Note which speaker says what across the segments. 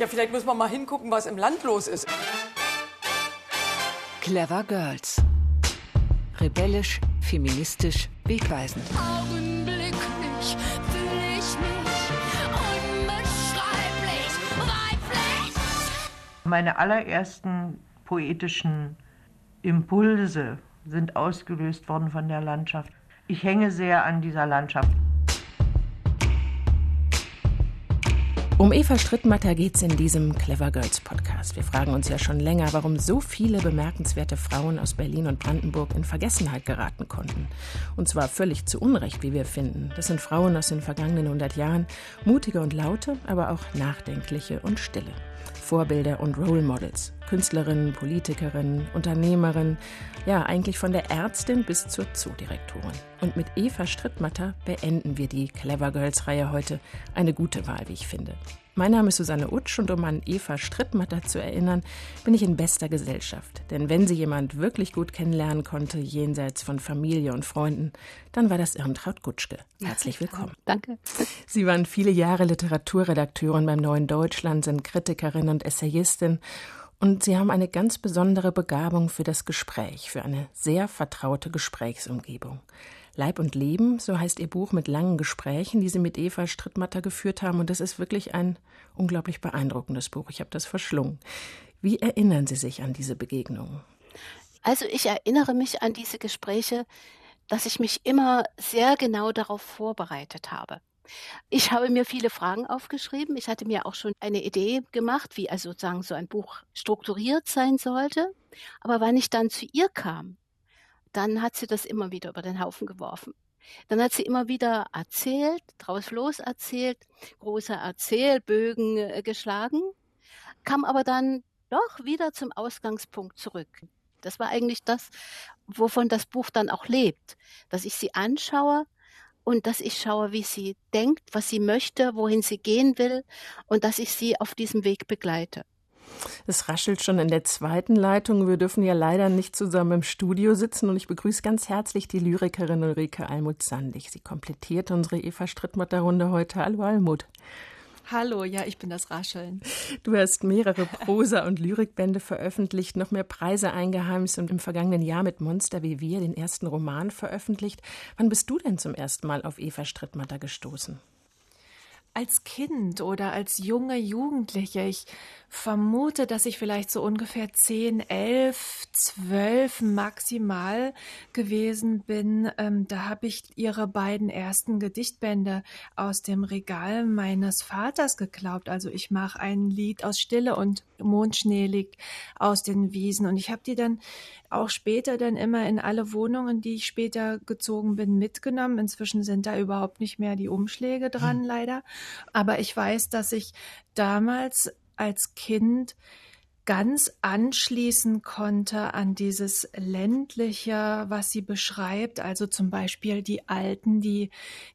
Speaker 1: Ja, vielleicht muss man mal hingucken, was im Land los ist.
Speaker 2: Clever Girls. Rebellisch, feministisch, wegweisend.
Speaker 3: Augenblicklich fühle ich mich unbeschreiblich weiblich.
Speaker 4: Meine allerersten poetischen Impulse sind ausgelöst worden von der Landschaft. Ich hänge sehr an dieser Landschaft.
Speaker 5: Um Eva Strittmatter geht es in diesem Clever Girls Podcast. Wir fragen uns ja schon länger, warum so viele bemerkenswerte Frauen aus Berlin und Brandenburg in Vergessenheit geraten konnten. Und zwar völlig zu Unrecht, wie wir finden. Das sind Frauen aus den vergangenen 100 Jahren, mutige und laute, aber auch nachdenkliche und stille. Vorbilder und Role Models. Künstlerinnen, Politikerinnen, Unternehmerinnen, ja, eigentlich von der Ärztin bis zur Zoodirektorin. Und mit Eva Strittmatter beenden wir die Clever Girls Reihe heute. Eine gute Wahl, wie ich finde. Mein Name ist Susanne Utsch und um an Eva Strittmatter zu erinnern, bin ich in bester Gesellschaft. Denn wenn sie jemand wirklich gut kennenlernen konnte, jenseits von Familie und Freunden, dann war das Irmtraut Gutschke. Herzlich willkommen.
Speaker 6: Danke.
Speaker 5: Sie waren viele Jahre Literaturredakteurin beim Neuen Deutschland, sind Kritikerin und Essayistin und Sie haben eine ganz besondere Begabung für das Gespräch, für eine sehr vertraute Gesprächsumgebung. Leib und Leben, so heißt Ihr Buch mit langen Gesprächen, die Sie mit Eva Strittmatter geführt haben. Und das ist wirklich ein unglaublich beeindruckendes Buch. Ich habe das verschlungen. Wie erinnern Sie sich an diese Begegnungen?
Speaker 6: Also ich erinnere mich an diese Gespräche, dass ich mich immer sehr genau darauf vorbereitet habe. Ich habe mir viele Fragen aufgeschrieben. Ich hatte mir auch schon eine Idee gemacht, wie also sozusagen so ein Buch strukturiert sein sollte. Aber wann ich dann zu ihr kam, dann hat sie das immer wieder über den Haufen geworfen. Dann hat sie immer wieder erzählt, draus los erzählt, große Erzählbögen äh, geschlagen, kam aber dann doch wieder zum Ausgangspunkt zurück. Das war eigentlich das, wovon das Buch dann auch lebt, dass ich sie anschaue und dass ich schaue, wie sie denkt, was sie möchte, wohin sie gehen will und dass ich sie auf diesem Weg begleite.
Speaker 5: Es raschelt schon in der zweiten Leitung. Wir dürfen ja leider nicht zusammen im Studio sitzen und ich begrüße ganz herzlich die Lyrikerin Ulrike Almuth-Sandig. Sie komplettiert unsere Eva Strittmatter-Runde heute. Hallo Almut.
Speaker 7: Hallo, ja, ich bin das Rascheln.
Speaker 5: Du hast mehrere Prosa- und Lyrikbände veröffentlicht, noch mehr Preise eingeheimst und im vergangenen Jahr mit Monster wie wir den ersten Roman veröffentlicht. Wann bist du denn zum ersten Mal auf Eva Strittmatter gestoßen?
Speaker 7: Als Kind oder als junge Jugendliche, ich vermute, dass ich vielleicht so ungefähr zehn, elf, zwölf maximal gewesen bin. Ähm, da habe ich ihre beiden ersten Gedichtbände aus dem Regal meines Vaters geglaubt. Also ich mache ein Lied aus Stille und Mondschnee liegt aus den Wiesen. Und ich habe die dann auch später dann immer in alle Wohnungen, die ich später gezogen bin, mitgenommen. Inzwischen sind da überhaupt nicht mehr die Umschläge dran, hm. leider. Aber ich weiß, dass ich damals als Kind ganz anschließen konnte an dieses ländliche, was sie beschreibt, also zum Beispiel die Alten, die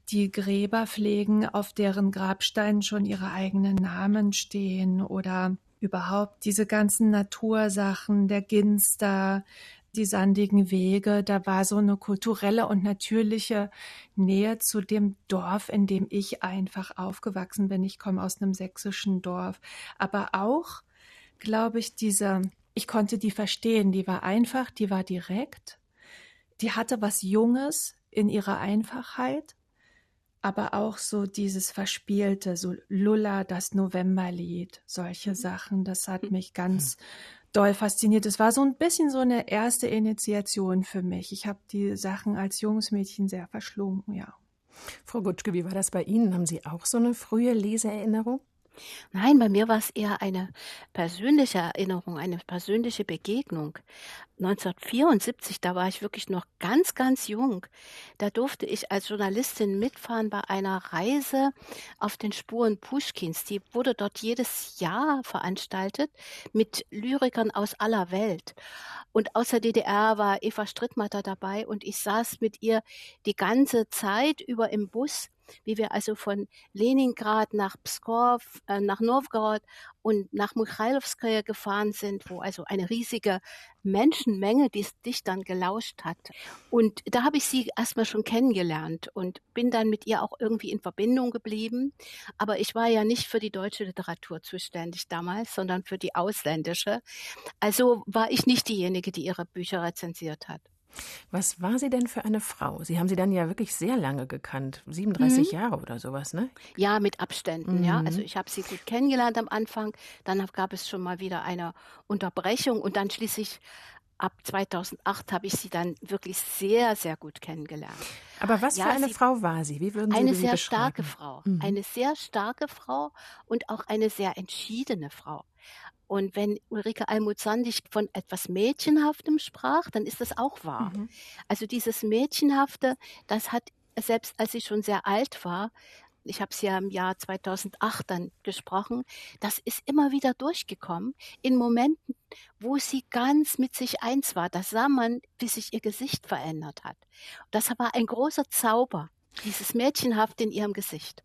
Speaker 7: die Gräber pflegen, auf deren Grabsteinen schon ihre eigenen Namen stehen oder überhaupt diese ganzen Natursachen, der Ginster, die sandigen Wege, da war so eine kulturelle und natürliche Nähe zu dem Dorf, in dem ich einfach aufgewachsen bin. Ich komme aus einem sächsischen Dorf, aber auch, glaube ich, diese, ich konnte die verstehen, die war einfach, die war direkt, die hatte was Junges in ihrer Einfachheit aber auch so dieses Verspielte, so Lulla, das Novemberlied, solche mhm. Sachen, das hat mich ganz doll fasziniert. Es war so ein bisschen so eine erste Initiation für mich. Ich habe die Sachen als junges Mädchen sehr verschlungen, ja.
Speaker 5: Frau Gutschke, wie war das bei Ihnen? Haben Sie auch so eine frühe Leseerinnerung?
Speaker 6: Nein, bei mir war es eher eine persönliche Erinnerung, eine persönliche Begegnung. 1974, da war ich wirklich noch ganz, ganz jung. Da durfte ich als Journalistin mitfahren bei einer Reise auf den Spuren Pushkins. Die wurde dort jedes Jahr veranstaltet mit Lyrikern aus aller Welt. Und aus der DDR war Eva Strittmatter dabei und ich saß mit ihr die ganze Zeit über im Bus wie wir also von Leningrad nach Pskov, äh, nach Novgorod und nach Mikhailovskaya gefahren sind, wo also eine riesige Menschenmenge die dich dann gelauscht hat. Und da habe ich sie erstmal schon kennengelernt und bin dann mit ihr auch irgendwie in Verbindung geblieben. Aber ich war ja nicht für die deutsche Literatur zuständig damals, sondern für die ausländische. Also war ich nicht diejenige, die ihre Bücher rezensiert hat.
Speaker 5: Was war sie denn für eine Frau? Sie haben sie dann ja wirklich sehr lange gekannt, 37 mhm. Jahre oder sowas, ne?
Speaker 6: Ja, mit Abständen, mhm. ja. Also ich habe sie gut kennengelernt am Anfang, dann gab es schon mal wieder eine Unterbrechung und dann schließlich ab 2008 habe ich sie dann wirklich sehr, sehr gut kennengelernt.
Speaker 5: Aber was ja, für eine Frau war sie? Wie würden Sie
Speaker 6: eine
Speaker 5: sie
Speaker 6: sehr starke Frau, mhm. eine sehr starke Frau und auch eine sehr entschiedene Frau. Und wenn Ulrike Almut-Sandig von etwas Mädchenhaftem sprach, dann ist das auch wahr. Mhm. Also dieses Mädchenhafte, das hat selbst als sie schon sehr alt war, ich habe es ja im Jahr 2008 dann gesprochen, das ist immer wieder durchgekommen in Momenten, wo sie ganz mit sich eins war. Da sah man, wie sich ihr Gesicht verändert hat. Das war ein großer Zauber, dieses Mädchenhaft in ihrem Gesicht.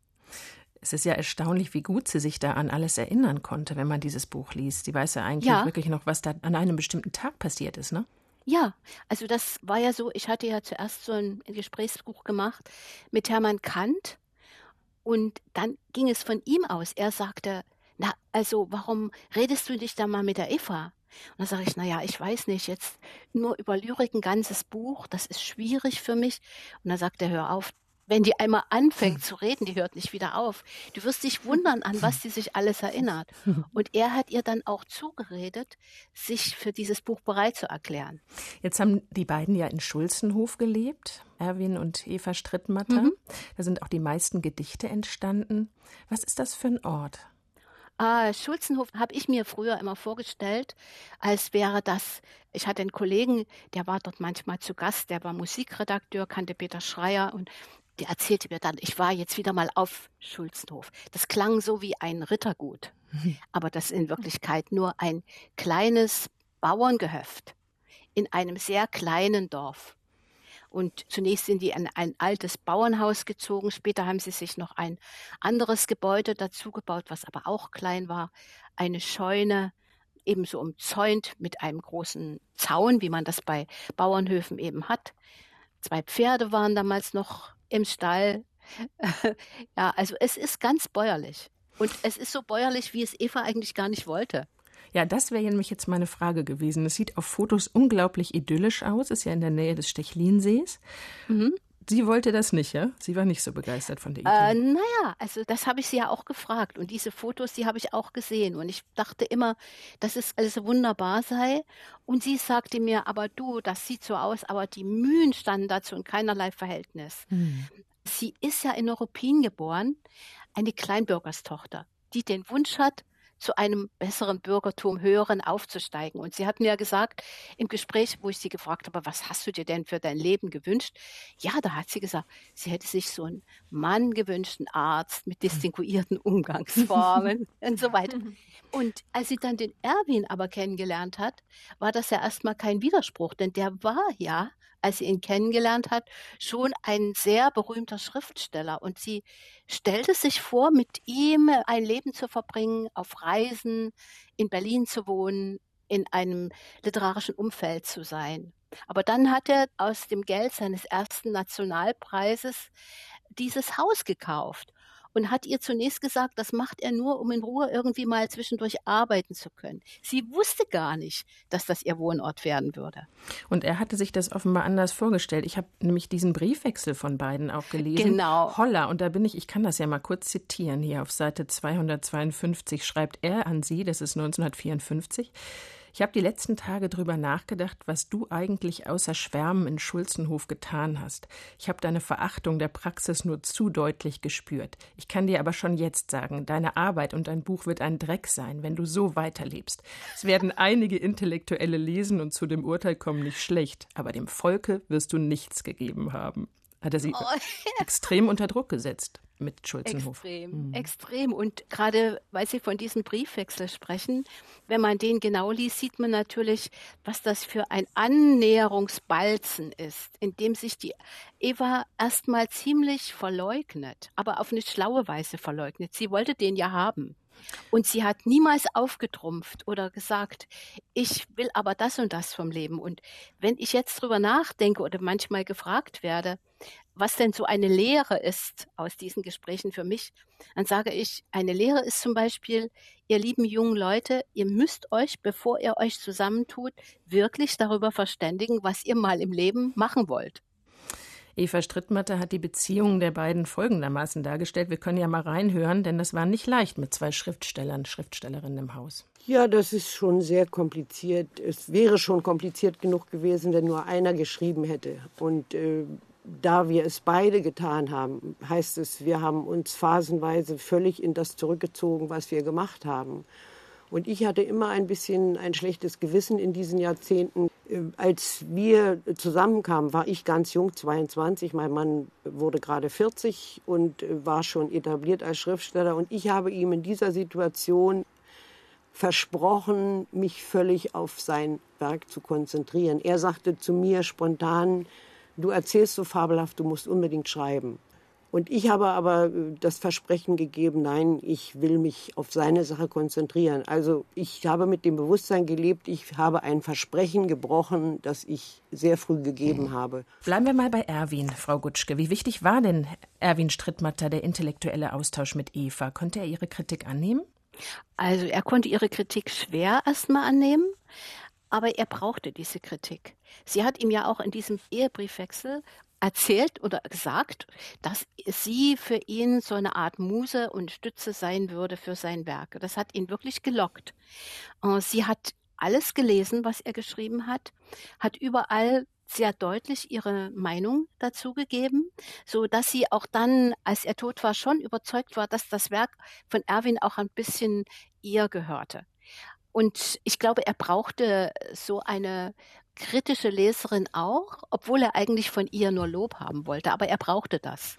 Speaker 5: Es ist ja erstaunlich, wie gut sie sich da an alles erinnern konnte, wenn man dieses Buch liest. Sie weiß ja eigentlich ja. wirklich noch, was da an einem bestimmten Tag passiert ist, ne?
Speaker 6: Ja, also das war ja so, ich hatte ja zuerst so ein Gesprächsbuch gemacht mit Hermann Kant und dann ging es von ihm aus. Er sagte, na, also warum redest du nicht da mal mit der Eva? Und dann sage ich, na ja, ich weiß nicht, jetzt nur über Lyrik ein ganzes Buch, das ist schwierig für mich. Und dann sagt er, hör auf, wenn die einmal anfängt zu reden, die hört nicht wieder auf. Du wirst dich wundern, an was sie sich alles erinnert. Und er hat ihr dann auch zugeredet, sich für dieses Buch bereit zu erklären.
Speaker 5: Jetzt haben die beiden ja in Schulzenhof gelebt, Erwin und Eva Strittmatter. Mhm. Da sind auch die meisten Gedichte entstanden. Was ist das für ein Ort?
Speaker 6: Ah, Schulzenhof habe ich mir früher immer vorgestellt, als wäre das, ich hatte einen Kollegen, der war dort manchmal zu Gast, der war Musikredakteur, kannte Peter Schreier und die erzählte mir dann, ich war jetzt wieder mal auf Schulzenhof. Das klang so wie ein Rittergut, mhm. aber das ist in Wirklichkeit nur ein kleines Bauerngehöft in einem sehr kleinen Dorf. Und zunächst sind die in ein altes Bauernhaus gezogen. Später haben sie sich noch ein anderes Gebäude dazu gebaut, was aber auch klein war. Eine Scheune, ebenso umzäunt mit einem großen Zaun, wie man das bei Bauernhöfen eben hat. Zwei Pferde waren damals noch im Stall. ja, also es ist ganz bäuerlich. Und es ist so bäuerlich, wie es Eva eigentlich gar nicht wollte.
Speaker 5: Ja, das wäre nämlich jetzt meine Frage gewesen. Es sieht auf Fotos unglaublich idyllisch aus, ist ja in der Nähe des Stechlinsees. Mhm. Sie wollte das nicht, ja? Sie war nicht so begeistert von der Idee.
Speaker 6: Äh, naja, also das habe ich sie ja auch gefragt. Und diese Fotos, die habe ich auch gesehen. Und ich dachte immer, dass es alles wunderbar sei. Und sie sagte mir, aber du, das sieht so aus, aber die Mühen standen dazu in keinerlei Verhältnis. Hm. Sie ist ja in Europin geboren, eine Kleinbürgerstochter, die den Wunsch hat, zu einem besseren Bürgertum, höheren aufzusteigen. Und sie hat mir ja gesagt, im Gespräch, wo ich sie gefragt habe, was hast du dir denn für dein Leben gewünscht? Ja, da hat sie gesagt, sie hätte sich so einen Mann gewünscht, einen Arzt mit distinguierten Umgangsformen und so weiter. Und als sie dann den Erwin aber kennengelernt hat, war das ja erstmal kein Widerspruch, denn der war ja als sie ihn kennengelernt hat, schon ein sehr berühmter Schriftsteller. Und sie stellte sich vor, mit ihm ein Leben zu verbringen, auf Reisen, in Berlin zu wohnen, in einem literarischen Umfeld zu sein. Aber dann hat er aus dem Geld seines ersten Nationalpreises dieses Haus gekauft und hat ihr zunächst gesagt, das macht er nur, um in Ruhe irgendwie mal zwischendurch arbeiten zu können. Sie wusste gar nicht, dass das ihr Wohnort werden würde.
Speaker 5: Und er hatte sich das offenbar anders vorgestellt. Ich habe nämlich diesen Briefwechsel von beiden auch gelesen.
Speaker 6: Genau.
Speaker 5: Holla, und da bin ich, ich kann das ja mal kurz zitieren, hier auf Seite 252 schreibt er an sie, das ist 1954, ich habe die letzten Tage drüber nachgedacht, was du eigentlich außer Schwärmen in Schulzenhof getan hast. Ich habe deine Verachtung der Praxis nur zu deutlich gespürt. Ich kann dir aber schon jetzt sagen, deine Arbeit und dein Buch wird ein Dreck sein, wenn du so weiterlebst. Es werden einige Intellektuelle lesen und zu dem Urteil kommen, nicht schlecht, aber dem Volke wirst du nichts gegeben haben. Hat er sie oh. extrem unter Druck gesetzt mit Schulzenhof.
Speaker 6: Extrem, mhm. extrem. Und gerade, weil Sie von diesem Briefwechsel sprechen, wenn man den genau liest, sieht man natürlich, was das für ein Annäherungsbalzen ist, in dem sich die Eva erstmal ziemlich verleugnet, aber auf eine schlaue Weise verleugnet. Sie wollte den ja haben. Und sie hat niemals aufgetrumpft oder gesagt, ich will aber das und das vom Leben. Und wenn ich jetzt drüber nachdenke oder manchmal gefragt werde, was denn so eine Lehre ist aus diesen Gesprächen für mich, dann sage ich, eine Lehre ist zum Beispiel, ihr lieben jungen Leute, ihr müsst euch, bevor ihr euch zusammentut, wirklich darüber verständigen, was ihr mal im Leben machen wollt.
Speaker 5: Eva Strittmatter hat die Beziehungen der beiden folgendermaßen dargestellt. Wir können ja mal reinhören, denn das war nicht leicht mit zwei Schriftstellern, Schriftstellerinnen im Haus.
Speaker 8: Ja, das ist schon sehr kompliziert. Es wäre schon kompliziert genug gewesen, wenn nur einer geschrieben hätte. Und äh, da wir es beide getan haben, heißt es, wir haben uns phasenweise völlig in das zurückgezogen, was wir gemacht haben. Und ich hatte immer ein bisschen ein schlechtes Gewissen in diesen Jahrzehnten. Äh, als wir zusammenkamen, war ich ganz jung, 22. Mein Mann wurde gerade 40 und äh, war schon etabliert als Schriftsteller. Und ich habe ihm in dieser Situation versprochen, mich völlig auf sein Werk zu konzentrieren. Er sagte zu mir spontan, du erzählst so fabelhaft, du musst unbedingt schreiben. Und ich habe aber äh, das Versprechen gegeben, nein, ich will mich auf seine Sache konzentrieren. Also ich habe mit dem Bewusstsein gelebt, ich habe ein Versprechen gebrochen, das ich sehr früh gegeben habe.
Speaker 5: Bleiben wir mal bei Erwin, Frau Gutschke. Wie wichtig war denn Erwin Strittmatter der intellektuelle Austausch mit Eva? Konnte er ihre Kritik annehmen?
Speaker 6: Also er konnte ihre Kritik schwer erstmal annehmen, aber er brauchte diese Kritik. Sie hat ihm ja auch in diesem Ehebriefwechsel erzählt oder gesagt, dass sie für ihn so eine Art Muse und Stütze sein würde für sein Werk. Das hat ihn wirklich gelockt. Äh, sie hat alles gelesen, was er geschrieben hat, hat überall sehr deutlich ihre Meinung dazu gegeben, so dass sie auch dann, als er tot war, schon überzeugt war, dass das Werk von Erwin auch ein bisschen ihr gehörte. Und ich glaube, er brauchte so eine kritische Leserin auch, obwohl er eigentlich von ihr nur Lob haben wollte, aber er brauchte das.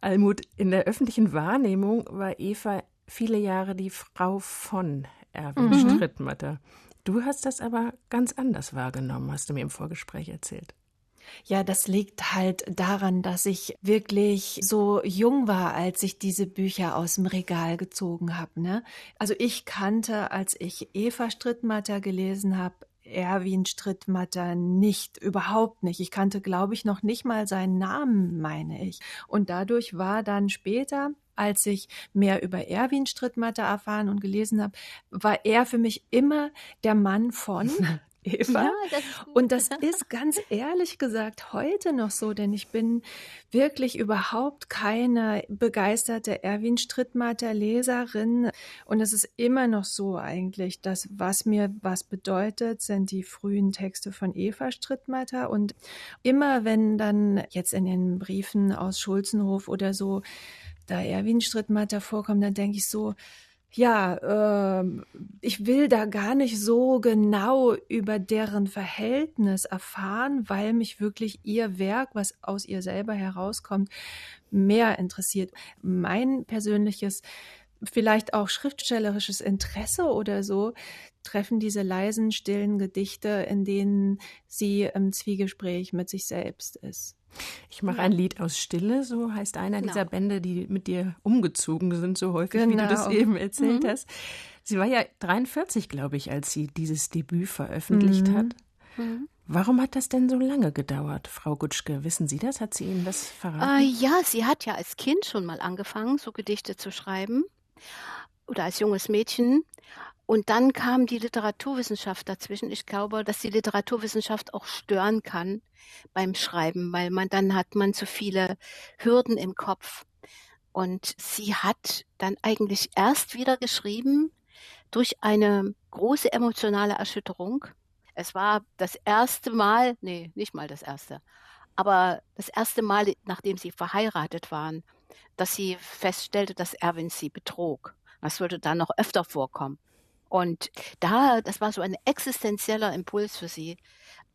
Speaker 5: Almut, in der öffentlichen Wahrnehmung war Eva viele Jahre die Frau von Erwin mhm. Strittmatter. Du hast das aber ganz anders wahrgenommen, hast du mir im Vorgespräch erzählt.
Speaker 7: Ja, das liegt halt daran, dass ich wirklich so jung war, als ich diese Bücher aus dem Regal gezogen habe. Ne? Also ich kannte, als ich Eva Strittmatter gelesen habe, Erwin Strittmatter nicht, überhaupt nicht. Ich kannte, glaube ich, noch nicht mal seinen Namen, meine ich. Und dadurch war dann später, als ich mehr über Erwin Strittmatter erfahren und gelesen habe, war er für mich immer der Mann von Eva. Ja, das und das ist ganz ehrlich gesagt heute noch so, denn ich bin wirklich überhaupt keine begeisterte Erwin Strittmatter Leserin. Und es ist immer noch so eigentlich, dass was mir was bedeutet, sind die frühen Texte von Eva Strittmatter. Und immer wenn dann jetzt in den Briefen aus Schulzenhof oder so da Erwin Strittmatter vorkommt, dann denke ich so, ja, äh, ich will da gar nicht so genau über deren Verhältnis erfahren, weil mich wirklich ihr Werk, was aus ihr selber herauskommt, mehr interessiert. Mein persönliches, vielleicht auch schriftstellerisches Interesse oder so, treffen diese leisen, stillen Gedichte, in denen sie im Zwiegespräch mit sich selbst ist.
Speaker 5: Ich mache ein Lied aus Stille, so heißt einer genau. dieser Bände, die mit dir umgezogen sind, so häufig, genau. wie du das genau. eben erzählt mhm. hast. Sie war ja 43, glaube ich, als sie dieses Debüt veröffentlicht mhm. hat. Mhm. Warum hat das denn so lange gedauert, Frau Gutschke? Wissen Sie das? Hat sie Ihnen das verraten?
Speaker 6: Äh, ja, sie hat ja als Kind schon mal angefangen, so Gedichte zu schreiben. Oder als junges Mädchen. Und dann kam die Literaturwissenschaft dazwischen. Ich glaube, dass die Literaturwissenschaft auch stören kann beim Schreiben, weil man dann hat man zu viele Hürden im Kopf. Und sie hat dann eigentlich erst wieder geschrieben durch eine große emotionale Erschütterung. Es war das erste Mal, nee, nicht mal das erste, aber das erste Mal, nachdem sie verheiratet waren, dass sie feststellte, dass Erwin sie betrog. Das würde dann noch öfter vorkommen. Und da, das war so ein existenzieller Impuls für sie.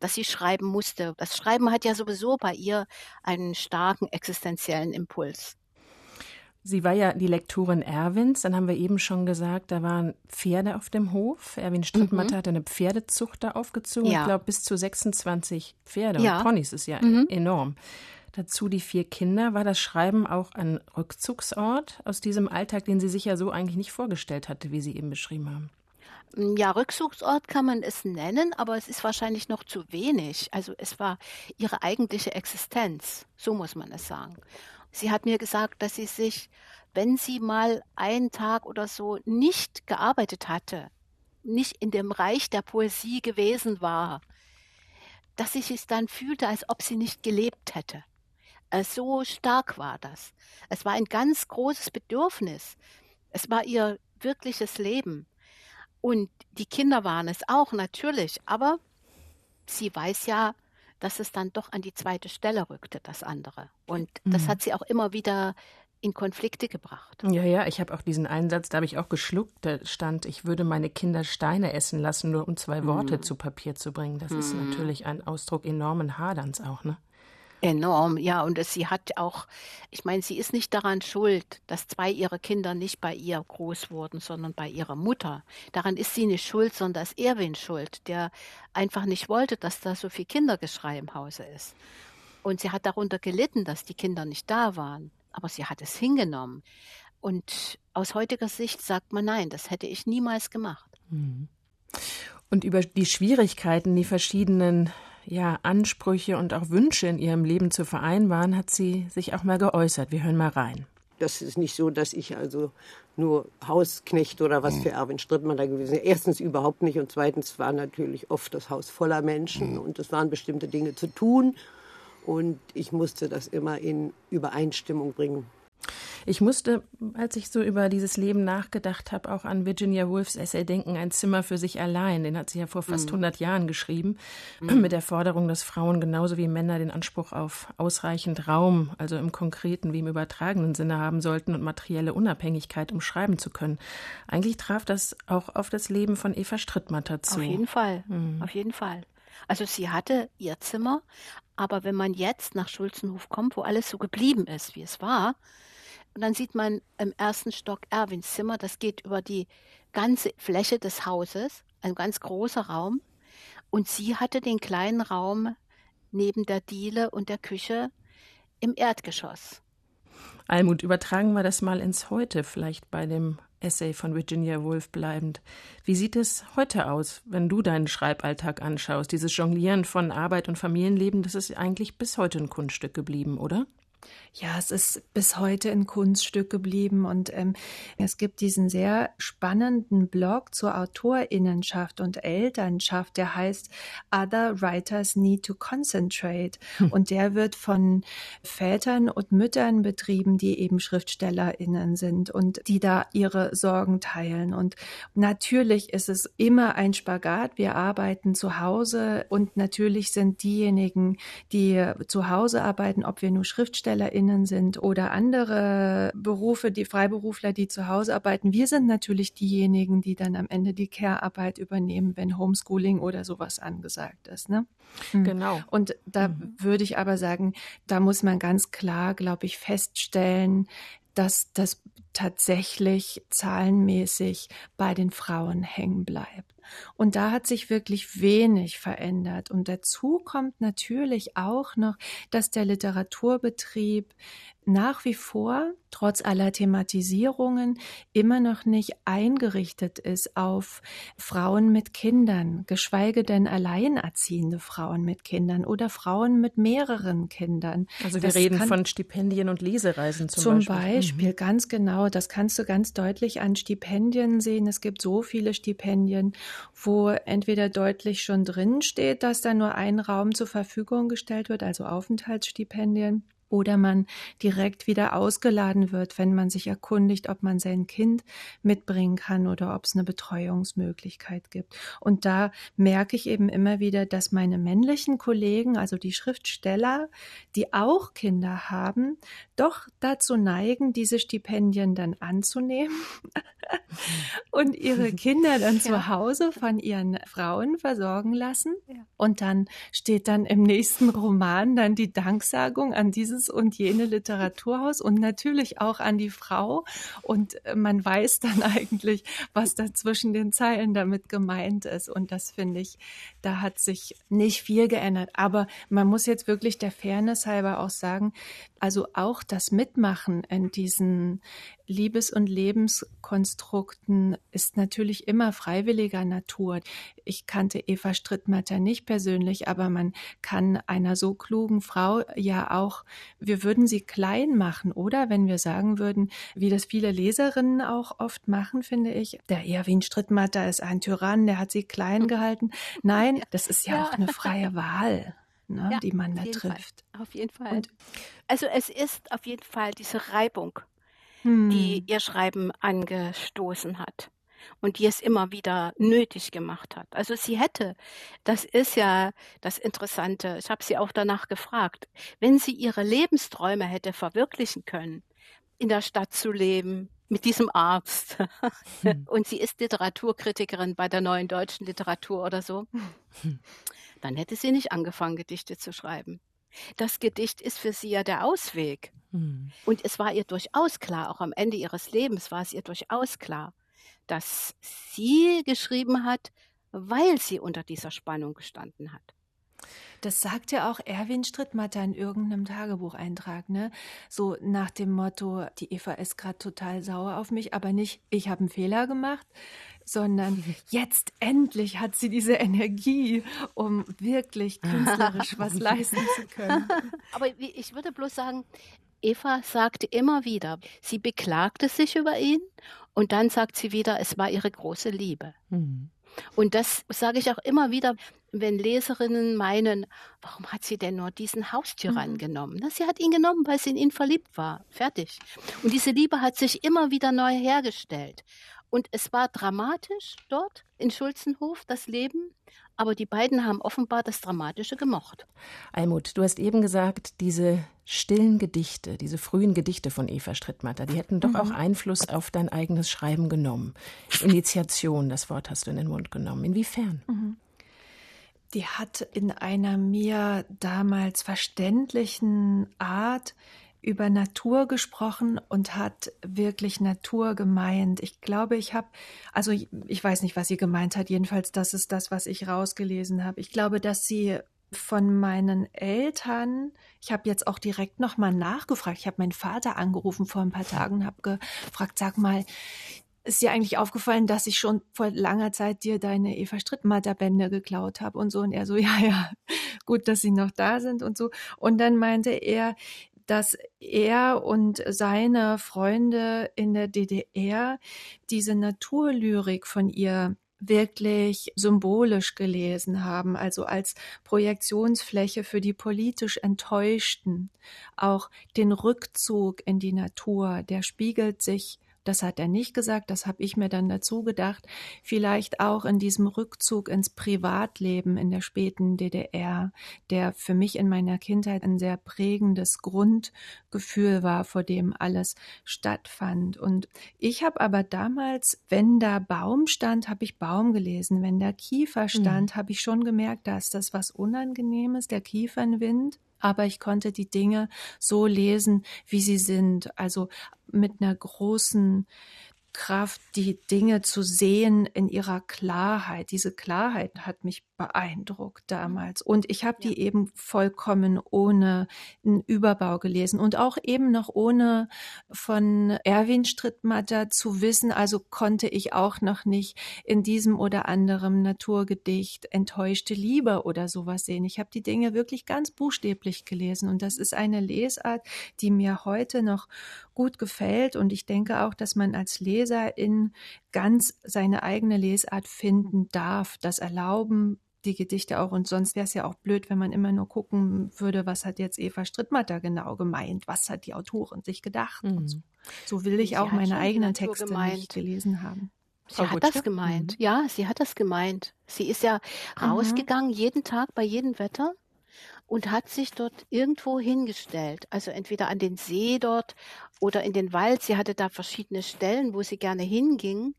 Speaker 6: dass sie schreiben musste. Das Schreiben hat ja sowieso bei ihr einen starken existenziellen Impuls.
Speaker 5: Sie war ja die Lektorin Erwins, dann haben wir eben schon gesagt, da waren Pferde auf dem Hof. Erwin Strittmatter mhm. hat eine Pferdezucht da aufgezogen. Ja. Ich glaube, bis zu 26 Pferde ja. und Ponys ist ja mhm. enorm. Dazu die vier Kinder. War das Schreiben auch ein Rückzugsort aus diesem Alltag, den sie sich ja so eigentlich nicht vorgestellt hatte, wie Sie eben beschrieben haben?
Speaker 6: Ja, Rückzugsort kann man es nennen, aber es ist wahrscheinlich noch zu wenig. Also es war ihre eigentliche Existenz, so muss man es sagen. Sie hat mir gesagt, dass sie sich, wenn sie mal einen Tag oder so nicht gearbeitet hatte, nicht in dem Reich der Poesie gewesen war, dass sie sich dann fühlte, als ob sie nicht gelebt hätte. Äh, so stark war das. Es war ein ganz großes Bedürfnis. Es war ihr wirkliches Leben. Und die Kinder waren es auch natürlich, aber sie weiß ja, dass es dann doch an die zweite Stelle rückte, das andere. Und das mhm. hat sie auch immer wieder in Konflikte gebracht.
Speaker 5: Ja, ja, ich habe auch diesen Einsatz, da habe ich auch geschluckt, da stand, ich würde meine Kinder Steine essen lassen, nur um zwei Worte mhm. zu Papier zu bringen. Das mhm. ist natürlich ein Ausdruck enormen Haderns auch, ne?
Speaker 6: Enorm, ja. Und es, sie hat auch, ich meine, sie ist nicht daran schuld, dass zwei ihrer Kinder nicht bei ihr groß wurden, sondern bei ihrer Mutter. Daran ist sie nicht schuld, sondern ist Erwin schuld, der einfach nicht wollte, dass da so viel Kindergeschrei im Hause ist. Und sie hat darunter gelitten, dass die Kinder nicht da waren. Aber sie hat es hingenommen. Und aus heutiger Sicht sagt man nein, das hätte ich niemals gemacht. Mhm.
Speaker 5: Und über die Schwierigkeiten, die verschiedenen ja, Ansprüche und auch Wünsche in ihrem Leben zu vereinbaren, hat sie sich auch mal geäußert. Wir hören mal rein.
Speaker 8: Das ist nicht so, dass ich also nur Hausknecht oder was für Erwin Strittmann da gewesen wäre. Erstens überhaupt nicht und zweitens war natürlich oft das Haus voller Menschen und es waren bestimmte Dinge zu tun und ich musste das immer in Übereinstimmung bringen.
Speaker 5: Ich musste, als ich so über dieses Leben nachgedacht habe, auch an Virginia Woolfs Essay denken, ein Zimmer für sich allein. Den hat sie ja vor fast mhm. 100 Jahren geschrieben, mhm. mit der Forderung, dass Frauen genauso wie Männer den Anspruch auf ausreichend Raum, also im konkreten wie im übertragenen Sinne haben sollten und materielle Unabhängigkeit, um schreiben zu können. Eigentlich traf das auch auf das Leben von Eva Strittmatter zu.
Speaker 6: Auf jeden Fall, mhm. auf jeden Fall. Also sie hatte ihr Zimmer, aber wenn man jetzt nach Schulzenhof kommt, wo alles so geblieben ist, wie es war, und dann sieht man im ersten Stock Erwins Zimmer, das geht über die ganze Fläche des Hauses, ein ganz großer Raum. Und sie hatte den kleinen Raum neben der Diele und der Küche im Erdgeschoss.
Speaker 5: Almut, übertragen wir das mal ins Heute, vielleicht bei dem Essay von Virginia Woolf bleibend. Wie sieht es heute aus, wenn du deinen Schreiballtag anschaust? Dieses Jonglieren von Arbeit und Familienleben, das ist eigentlich bis heute ein Kunststück geblieben, oder?
Speaker 7: Ja, es ist bis heute ein Kunststück geblieben und ähm, es gibt diesen sehr spannenden Blog zur Autorinnenschaft und Elternschaft, der heißt Other Writers Need to Concentrate hm. und der wird von Vätern und Müttern betrieben, die eben Schriftstellerinnen sind und die da ihre Sorgen teilen und natürlich ist es immer ein Spagat. Wir arbeiten zu Hause und natürlich sind diejenigen, die zu Hause arbeiten, ob wir nur Schriftsteller SchriftstellerInnen sind oder andere Berufe, die Freiberufler, die zu Hause arbeiten. Wir sind natürlich diejenigen, die dann am Ende die Care-Arbeit übernehmen, wenn Homeschooling oder sowas angesagt ist. Ne?
Speaker 5: Hm. Genau.
Speaker 7: Und da mhm. würde ich aber sagen, da muss man ganz klar, glaube ich, feststellen, dass das tatsächlich zahlenmäßig bei den Frauen hängen bleibt. Und da hat sich wirklich wenig verändert. Und dazu kommt natürlich auch noch, dass der Literaturbetrieb nach wie vor, trotz aller Thematisierungen, immer noch nicht eingerichtet ist auf Frauen mit Kindern, geschweige denn alleinerziehende Frauen mit Kindern oder Frauen mit mehreren Kindern.
Speaker 5: Also wir das reden von Stipendien und Lesereisen zum,
Speaker 7: zum
Speaker 5: Beispiel.
Speaker 7: Zum Beispiel, mhm. ganz genau. Das kannst du ganz deutlich an Stipendien sehen. Es gibt so viele Stipendien, wo entweder deutlich schon drin steht, dass da nur ein Raum zur Verfügung gestellt wird, also Aufenthaltsstipendien oder man direkt wieder ausgeladen wird, wenn man sich erkundigt, ob man sein Kind mitbringen kann oder ob es eine Betreuungsmöglichkeit gibt. Und da merke ich eben immer wieder, dass meine männlichen Kollegen, also die Schriftsteller, die auch Kinder haben, doch dazu neigen, diese Stipendien dann anzunehmen und ihre Kinder dann ja. zu Hause von ihren Frauen versorgen lassen. Ja. Und dann steht dann im nächsten Roman dann die Danksagung an dieses dieses und jene Literaturhaus und natürlich auch an die Frau. Und äh, man weiß dann eigentlich, was da zwischen den Zeilen damit gemeint ist. Und das finde ich, da hat sich nicht viel geändert. Aber man muss jetzt wirklich der Fairness halber auch sagen, also auch das Mitmachen in diesen Liebes- und Lebenskonstrukten ist natürlich immer freiwilliger Natur. Ich kannte Eva Strittmatter nicht persönlich, aber man kann einer so klugen Frau ja auch, wir würden sie klein machen, oder? Wenn wir sagen würden, wie das viele Leserinnen auch oft machen, finde ich, der Erwin Strittmatter ist ein Tyrann, der hat sie klein gehalten. Nein, das ist ja, ja. auch eine freie Wahl. Ne, ja, die man da trifft.
Speaker 6: Fall. Auf jeden Fall. Und also es ist auf jeden Fall diese Reibung hm. die ihr Schreiben angestoßen hat und die es immer wieder nötig gemacht hat. Also sie hätte, das ist ja das Interessante, ich habe sie auch danach gefragt, wenn sie ihre Lebensträume hätte verwirklichen können, in der Stadt zu leben, mit diesem Arzt. Hm. Und sie ist Literaturkritikerin bei der neuen deutschen Literatur oder so. Hm. Dann hätte sie nicht angefangen, Gedichte zu schreiben. Das Gedicht ist für sie ja der Ausweg. Mhm. Und es war ihr durchaus klar, auch am Ende ihres Lebens war es ihr durchaus klar, dass sie geschrieben hat, weil sie unter dieser Spannung gestanden hat.
Speaker 7: Das sagt ja auch Erwin Strittmatter in irgendeinem Tagebucheintrag, ne? So nach dem Motto, die Eva ist gerade total sauer auf mich, aber nicht, ich habe einen Fehler gemacht, sondern jetzt endlich hat sie diese Energie, um wirklich künstlerisch was leisten zu können.
Speaker 6: Aber ich würde bloß sagen, Eva sagte immer wieder, sie beklagte sich über ihn und dann sagt sie wieder, es war ihre große Liebe. Mhm. Und das sage ich auch immer wieder, wenn Leserinnen meinen, warum hat sie denn nur diesen Haustyrann mhm. genommen? Na, sie hat ihn genommen, weil sie in ihn verliebt war. Fertig. Und diese Liebe hat sich immer wieder neu hergestellt. Und es war dramatisch dort in Schulzenhof, das Leben. Aber die beiden haben offenbar das Dramatische gemocht.
Speaker 5: Almut, du hast eben gesagt, diese stillen Gedichte, diese frühen Gedichte von Eva Strittmatter, die hätten doch mhm. auch Einfluss auf dein eigenes Schreiben genommen. Initiation, das Wort hast du in den Mund genommen. Inwiefern? Mhm.
Speaker 7: Die hat in einer mir damals verständlichen Art über Natur gesprochen und hat wirklich Natur gemeint. Ich glaube, ich habe, also ich weiß nicht, was sie gemeint hat. Jedenfalls, das ist das, was ich rausgelesen habe. Ich glaube, dass sie von meinen Eltern, ich habe jetzt auch direkt nochmal nachgefragt. Ich habe meinen Vater angerufen vor ein paar Tagen und habe gefragt, sag mal, ist dir eigentlich aufgefallen, dass ich schon vor langer Zeit dir deine Eva Strittmatter Bände geklaut habe und so? Und er so, ja, ja, gut, dass sie noch da sind und so. Und dann meinte er, dass er und seine Freunde in der DDR diese Naturlyrik von ihr wirklich symbolisch gelesen haben, also als Projektionsfläche für die politisch Enttäuschten. Auch den Rückzug in die Natur, der spiegelt sich das hat er nicht gesagt, das habe ich mir dann dazu gedacht, vielleicht auch in diesem Rückzug ins Privatleben in der späten DDR, der für mich in meiner Kindheit ein sehr prägendes Grundgefühl war, vor dem alles stattfand. Und ich habe aber damals, wenn da Baum stand, habe ich Baum gelesen, wenn da Kiefer stand, mhm. habe ich schon gemerkt, dass das was Unangenehmes, der Kiefernwind aber ich konnte die Dinge so lesen, wie sie sind, also mit einer großen Kraft, die Dinge zu sehen in ihrer Klarheit. Diese Klarheit hat mich beeindruckt damals. Und ich habe die eben vollkommen ohne einen Überbau gelesen und auch eben noch ohne von Erwin Strittmatter zu wissen. Also konnte ich auch noch nicht in diesem oder anderem Naturgedicht enttäuschte Liebe oder sowas sehen. Ich habe die Dinge wirklich ganz buchstäblich gelesen und das ist eine Lesart, die mir heute noch gut gefällt und ich denke auch, dass man als Leserin ganz seine eigene Lesart finden darf. Das erlauben die Gedichte auch. Und sonst wäre es ja auch blöd, wenn man immer nur gucken würde, was hat jetzt Eva Strittmatter genau gemeint, was hat die Autorin sich gedacht
Speaker 5: Mhm.
Speaker 7: und so. So will ich
Speaker 6: Sie
Speaker 7: auch meine eigenen
Speaker 6: Natur
Speaker 7: Texte
Speaker 6: gemeint.
Speaker 7: nicht gelesen haben.
Speaker 6: Sie
Speaker 5: Frau
Speaker 6: hat
Speaker 5: Gutschke?
Speaker 6: das gemeint. Ja, sie hat das gemeint. Sie ist ja rausgegangen jeden Tag bei jedem Wetter und hat sich dort irgendwo hingestellt. Also entweder an den See dort oder in den Wald. Sie hatte da verschiedene Stellen, wo sie gerne hinging.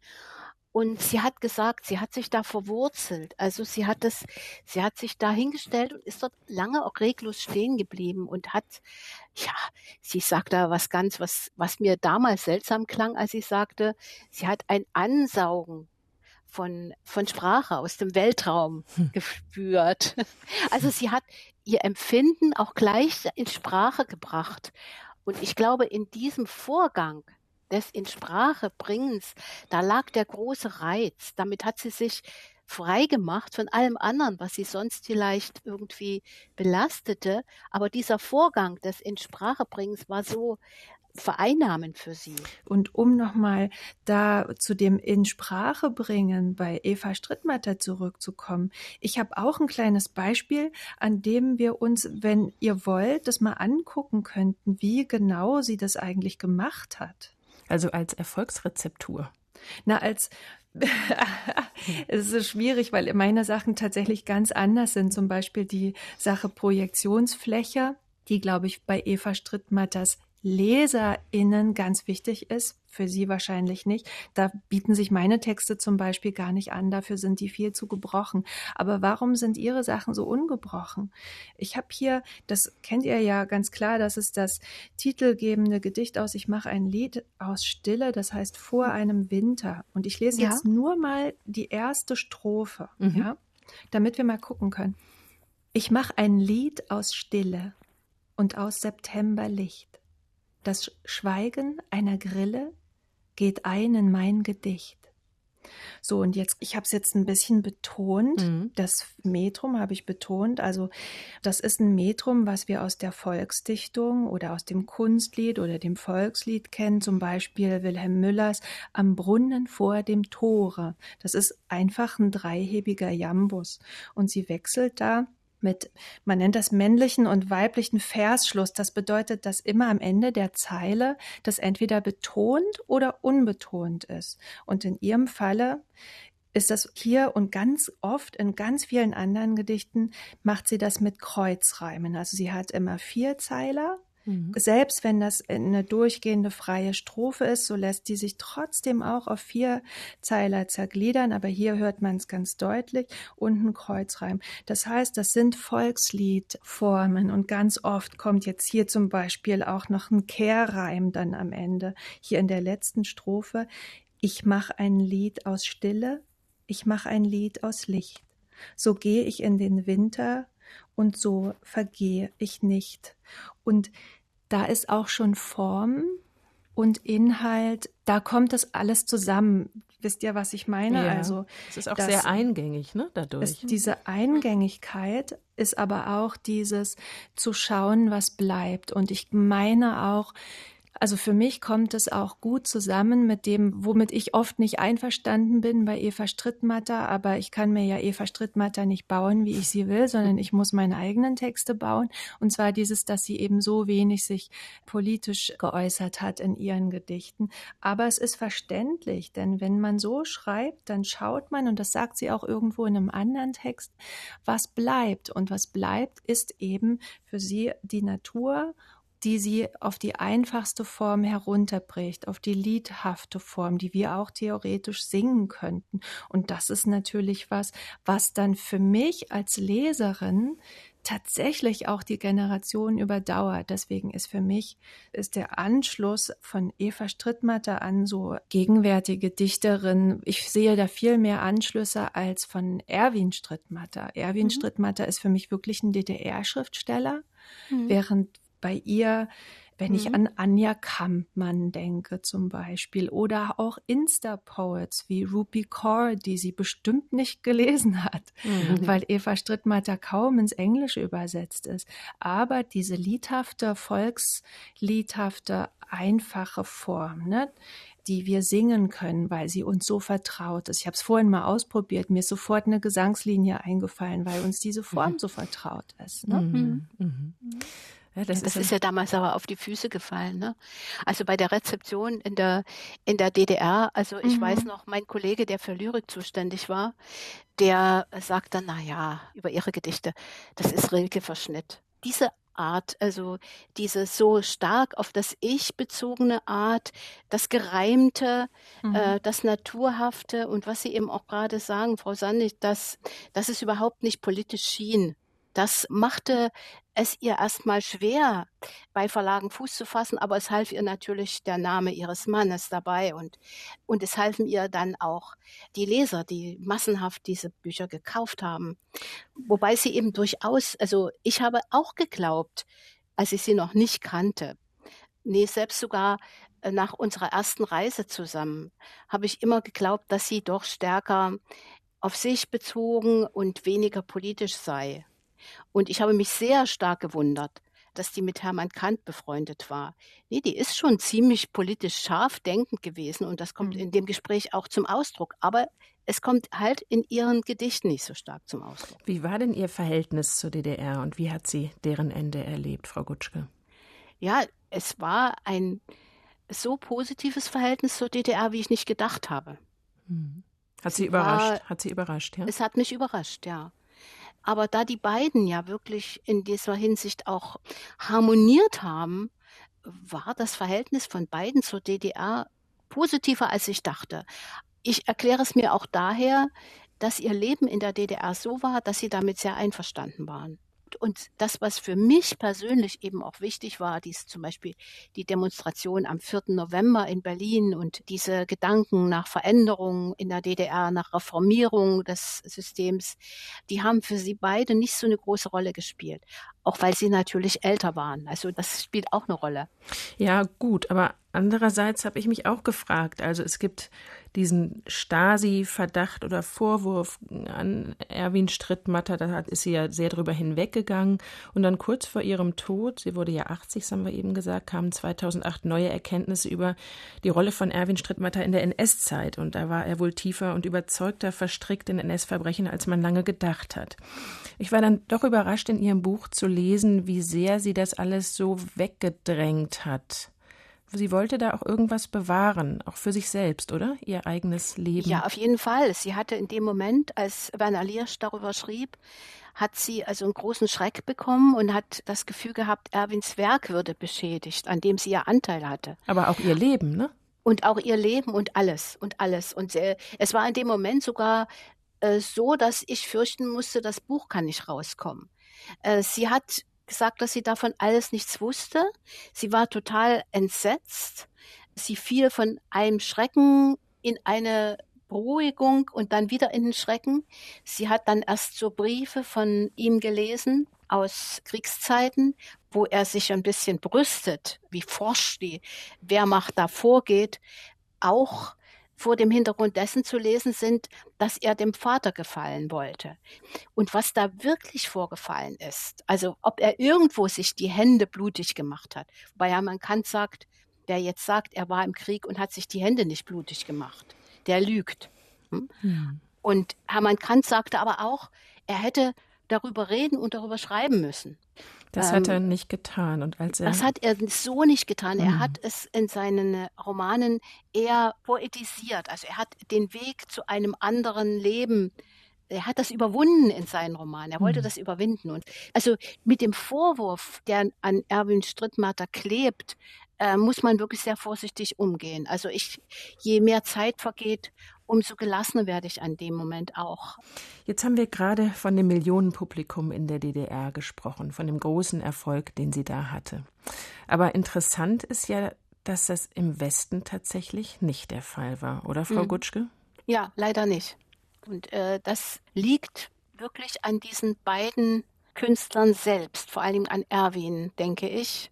Speaker 6: Und sie hat gesagt, sie hat sich da verwurzelt. Also sie hat das, sie hat sich da hingestellt und ist dort lange auch reglos stehen geblieben und hat, ja, sie sagt da was ganz, was, was mir damals seltsam klang, als sie sagte, sie hat ein Ansaugen von, von Sprache aus dem Weltraum gespürt. Also sie hat ihr Empfinden auch gleich in Sprache gebracht. Und ich glaube, in diesem Vorgang des in Sprache bringens, da lag der große Reiz. Damit hat sie sich frei gemacht von allem anderen, was sie sonst vielleicht irgendwie belastete. Aber dieser Vorgang des in Sprache bringens war so vereinnahmend für sie.
Speaker 7: Und um nochmal da zu dem in Sprache bringen bei Eva Strittmatter zurückzukommen. Ich habe auch ein kleines Beispiel, an dem wir uns, wenn ihr wollt, das mal angucken könnten, wie genau sie das eigentlich gemacht hat.
Speaker 5: Also als Erfolgsrezeptur.
Speaker 7: Na, als es ist schwierig, weil meine Sachen tatsächlich ganz anders sind. Zum Beispiel die Sache Projektionsfläche, die, glaube ich, bei Eva Strittmatters LeserInnen ganz wichtig ist, für sie wahrscheinlich nicht. Da bieten sich meine Texte zum Beispiel gar nicht an, dafür sind die viel zu gebrochen. Aber warum sind ihre Sachen so ungebrochen? Ich habe hier, das kennt ihr ja ganz klar, das ist das titelgebende Gedicht aus Ich mache ein Lied aus Stille, das heißt vor einem Winter. Und ich lese
Speaker 6: Ja.
Speaker 7: jetzt nur mal die erste Strophe,
Speaker 5: Mhm.
Speaker 7: ja, damit wir mal gucken können. Ich mache ein Lied aus Stille und aus Septemberlicht. Das Schweigen einer Grille geht ein in mein Gedicht. So, und jetzt, ich habe es jetzt ein bisschen betont.
Speaker 5: Mhm.
Speaker 7: Das Metrum habe ich betont. Also, das ist ein Metrum, was wir aus der Volksdichtung oder aus dem Kunstlied oder dem Volkslied kennen. Zum Beispiel Wilhelm Müllers Am Brunnen vor dem Tore. Das ist einfach ein dreihebiger Jambus. Und sie wechselt da mit, man nennt das männlichen und weiblichen Versschluss. Das bedeutet, dass immer am Ende der Zeile das entweder betont oder unbetont ist. Und in ihrem Falle ist das hier und ganz oft in ganz vielen anderen Gedichten macht sie das mit Kreuzreimen. Also sie hat immer vier Zeiler. Selbst wenn das eine durchgehende freie Strophe ist, so lässt die sich trotzdem auch auf vier Zeiler zergliedern, aber hier hört man es ganz deutlich und ein Kreuzreim. Das heißt, das sind Volksliedformen und ganz oft kommt jetzt hier zum Beispiel auch noch ein Kehrreim dann am Ende. Hier in der letzten Strophe. Ich mache ein Lied aus Stille, ich mache ein Lied aus Licht. So gehe ich in den Winter und so vergehe ich nicht. Und da ist auch schon Form und Inhalt, da kommt das alles zusammen. Wisst ihr, was ich meine?
Speaker 5: Ja.
Speaker 7: Also
Speaker 5: Es ist auch sehr eingängig, ne, dadurch.
Speaker 7: ist diese Eingängigkeit ist aber auch dieses zu schauen, was bleibt. Und ich meine auch, also für mich kommt es auch gut zusammen mit dem, womit ich oft nicht einverstanden bin bei Eva Strittmatter, aber ich kann mir ja Eva Strittmatter nicht bauen, wie ich sie will, sondern ich muss meine eigenen Texte bauen. Und zwar dieses, dass sie eben so wenig sich politisch geäußert hat in ihren Gedichten. Aber es ist verständlich, denn wenn man so schreibt, dann schaut man, und das sagt sie auch irgendwo in einem anderen Text, was bleibt. Und was bleibt, ist eben für sie die Natur die sie auf die einfachste Form herunterbricht, auf die liedhafte Form, die wir auch theoretisch singen könnten. Und das ist natürlich was, was dann für mich als Leserin tatsächlich auch die Generation überdauert. Deswegen ist für mich ist der Anschluss von Eva Strittmatter an so gegenwärtige Dichterin. Ich sehe da viel mehr Anschlüsse als von Erwin Strittmatter. Erwin Strittmatter ist für mich wirklich ein DDR-Schriftsteller, während bei ihr, wenn ich an Anja Kampmann denke zum Beispiel oder auch Insta-Poets wie Rupi Kaur, die sie bestimmt nicht gelesen hat, weil Eva Strittmatter kaum ins Englische übersetzt ist. Aber diese liedhafte, volksliedhafte, einfache Form, ne? die wir singen können, weil sie uns so vertraut ist. Ich habe es vorhin mal ausprobiert, mir ist sofort eine Gesangslinie eingefallen, weil uns diese Form mhm. so vertraut ist. Ne? Mhm.
Speaker 6: Mhm. Ja, das, das ist, ist, ja damals aber auf die Füße gefallen. Ne? Also bei der Rezeption in der, in der DDR, also ich mhm. weiß noch, mein Kollege, der für Lyrik zuständig war, der sagt dann, na ja, über ihre Gedichte, das ist Rilke-Verschnitt. Diese Art, also diese so stark auf das Ich bezogene Art, das Gereimte, mhm. äh, das Naturhafte und was Sie eben auch gerade sagen, Frau Sandig, dass, dass es überhaupt nicht politisch schien. Das machte es ihr erstmal schwer, bei Verlagen Fuß zu fassen, aber es half ihr natürlich der Name ihres Mannes dabei und, und es halfen ihr dann auch die Leser, die massenhaft diese Bücher gekauft haben. Wobei sie eben durchaus, also ich habe auch geglaubt, als ich sie noch nicht kannte, nee, selbst sogar äh, nach unserer ersten Reise zusammen, habe ich immer geglaubt, dass sie doch stärker auf sich bezogen und weniger politisch sei. Und ich habe mich sehr stark gewundert, dass die mit Hermann Kant befreundet war. Nee, die ist schon ziemlich politisch scharf denkend gewesen und das kommt mhm. in dem Gespräch auch zum Ausdruck. Aber es kommt halt in ihren Gedichten nicht so stark zum Ausdruck.
Speaker 5: Wie war denn Ihr Verhältnis zur DDR und wie hat sie deren Ende erlebt, Frau Gutschke?
Speaker 6: Ja, es war ein so positives Verhältnis zur DDR, wie ich nicht gedacht habe.
Speaker 5: Mhm. Hat sie, sie überrascht? War, hat sie überrascht, ja?
Speaker 6: Es hat mich überrascht, ja. Aber da die beiden ja wirklich in dieser Hinsicht auch harmoniert haben, war das Verhältnis von beiden zur DDR positiver, als ich dachte. Ich erkläre es mir auch daher, dass ihr Leben in der DDR so war, dass sie damit sehr einverstanden waren und das, was für mich persönlich eben auch wichtig war, dies zum Beispiel die Demonstration am 4. November in Berlin und diese Gedanken nach Veränderung in der DDR, nach Reformierung des Systems, die haben für sie beide nicht so eine große Rolle gespielt. Auch weil sie natürlich älter waren. Also das spielt auch eine Rolle.
Speaker 5: Ja, gut, aber andererseits habe ich mich auch gefragt. Also es gibt diesen Stasi-Verdacht oder Vorwurf an Erwin Strittmatter, da ist sie ja sehr drüber hinweggegangen. Und dann kurz vor ihrem Tod, sie wurde ja 80, das haben wir eben gesagt, kamen 2008 neue Erkenntnisse über die Rolle von Erwin Strittmatter in der NS-Zeit. Und da war er wohl tiefer und überzeugter verstrickt in NS-Verbrechen, als man lange gedacht hat. Ich war dann doch überrascht, in ihrem Buch zu lesen, wie sehr sie das alles so weggedrängt hat. Sie wollte da auch irgendwas bewahren, auch für sich selbst, oder? Ihr eigenes Leben.
Speaker 6: Ja, auf jeden Fall. Sie hatte in dem Moment, als Werner Liersch darüber schrieb, hat sie also einen großen Schreck bekommen und hat das Gefühl gehabt, Erwins Werk würde beschädigt, an dem sie ja Anteil hatte.
Speaker 5: Aber auch ihr Leben, ne?
Speaker 6: Und auch ihr Leben und alles und alles. Und äh, es war in dem Moment sogar äh, so, dass ich fürchten musste, das Buch kann nicht rauskommen. Äh, sie hat gesagt, dass sie davon alles nichts wusste. Sie war total entsetzt. Sie fiel von einem Schrecken in eine Beruhigung und dann wieder in den Schrecken. Sie hat dann erst so Briefe von ihm gelesen aus Kriegszeiten, wo er sich ein bisschen brüstet, wie forsch die Wehrmacht da vorgeht, auch vor dem Hintergrund dessen zu lesen sind, dass er dem Vater gefallen wollte. Und was da wirklich vorgefallen ist, also ob er irgendwo sich die Hände blutig gemacht hat, wobei Hermann Kant sagt, wer jetzt sagt, er war im Krieg und hat sich die Hände nicht blutig gemacht, der lügt. Hm? Hm. Und Hermann Kant sagte aber auch, er hätte darüber reden und darüber schreiben müssen.
Speaker 5: Das hat er ähm, nicht getan. Und als er
Speaker 6: das hat er so nicht getan. Er mhm. hat es in seinen Romanen eher poetisiert. Also er hat den Weg zu einem anderen Leben er hat das überwunden in seinen Romanen. Er wollte mhm. das überwinden. Und also mit dem Vorwurf, der an Erwin Strittmatter klebt, äh, muss man wirklich sehr vorsichtig umgehen. Also ich, je mehr Zeit vergeht, umso gelassener werde ich an dem Moment auch.
Speaker 5: Jetzt haben wir gerade von dem Millionenpublikum in der DDR gesprochen, von dem großen Erfolg, den sie da hatte. Aber interessant ist ja, dass das im Westen tatsächlich nicht der Fall war, oder Frau hm. Gutschke?
Speaker 6: Ja, leider nicht. Und äh, das liegt wirklich an diesen beiden Künstlern selbst, vor allem an Erwin, denke ich,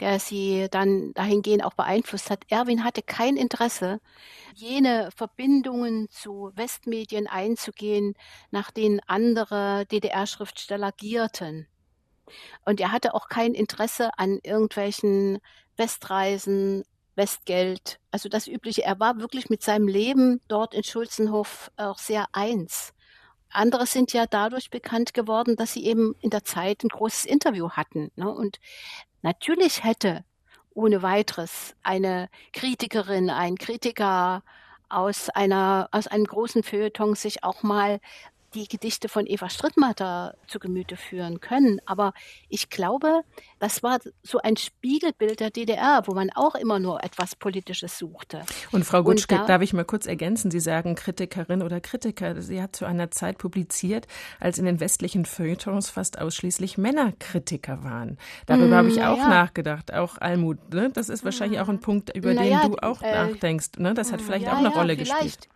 Speaker 6: der sie dann dahingehend auch beeinflusst hat. Erwin hatte kein Interesse, jene Verbindungen zu Westmedien einzugehen, nach denen andere DDR-Schriftsteller gierten. Und er hatte auch kein Interesse an irgendwelchen Westreisen, Westgeld, also das Übliche. Er war wirklich mit seinem Leben dort in Schulzenhof auch sehr eins. Andere sind ja dadurch bekannt geworden, dass sie eben in der Zeit ein großes Interview hatten. Ne? Und natürlich hätte ohne weiteres eine Kritikerin, ein Kritiker aus einer, aus einem großen Feuilleton sich auch mal die Gedichte von Eva Strittmatter zu Gemüte führen können. Aber ich glaube, das war so ein Spiegelbild der DDR, wo man auch immer nur etwas Politisches suchte.
Speaker 5: Und Frau Gutschke, da, darf ich mal kurz ergänzen? Sie sagen Kritikerin oder Kritiker. Sie hat zu einer Zeit publiziert, als in den westlichen Feuilletons fast ausschließlich Männerkritiker waren. Darüber mm, habe ich auch ja. nachgedacht. Auch Almut, ne? das ist wahrscheinlich auch ein Punkt, über
Speaker 6: naja,
Speaker 5: den du auch äh, nachdenkst. Ne? Das hat vielleicht
Speaker 6: ja,
Speaker 5: auch eine
Speaker 6: ja,
Speaker 5: Rolle
Speaker 6: vielleicht.
Speaker 5: gespielt.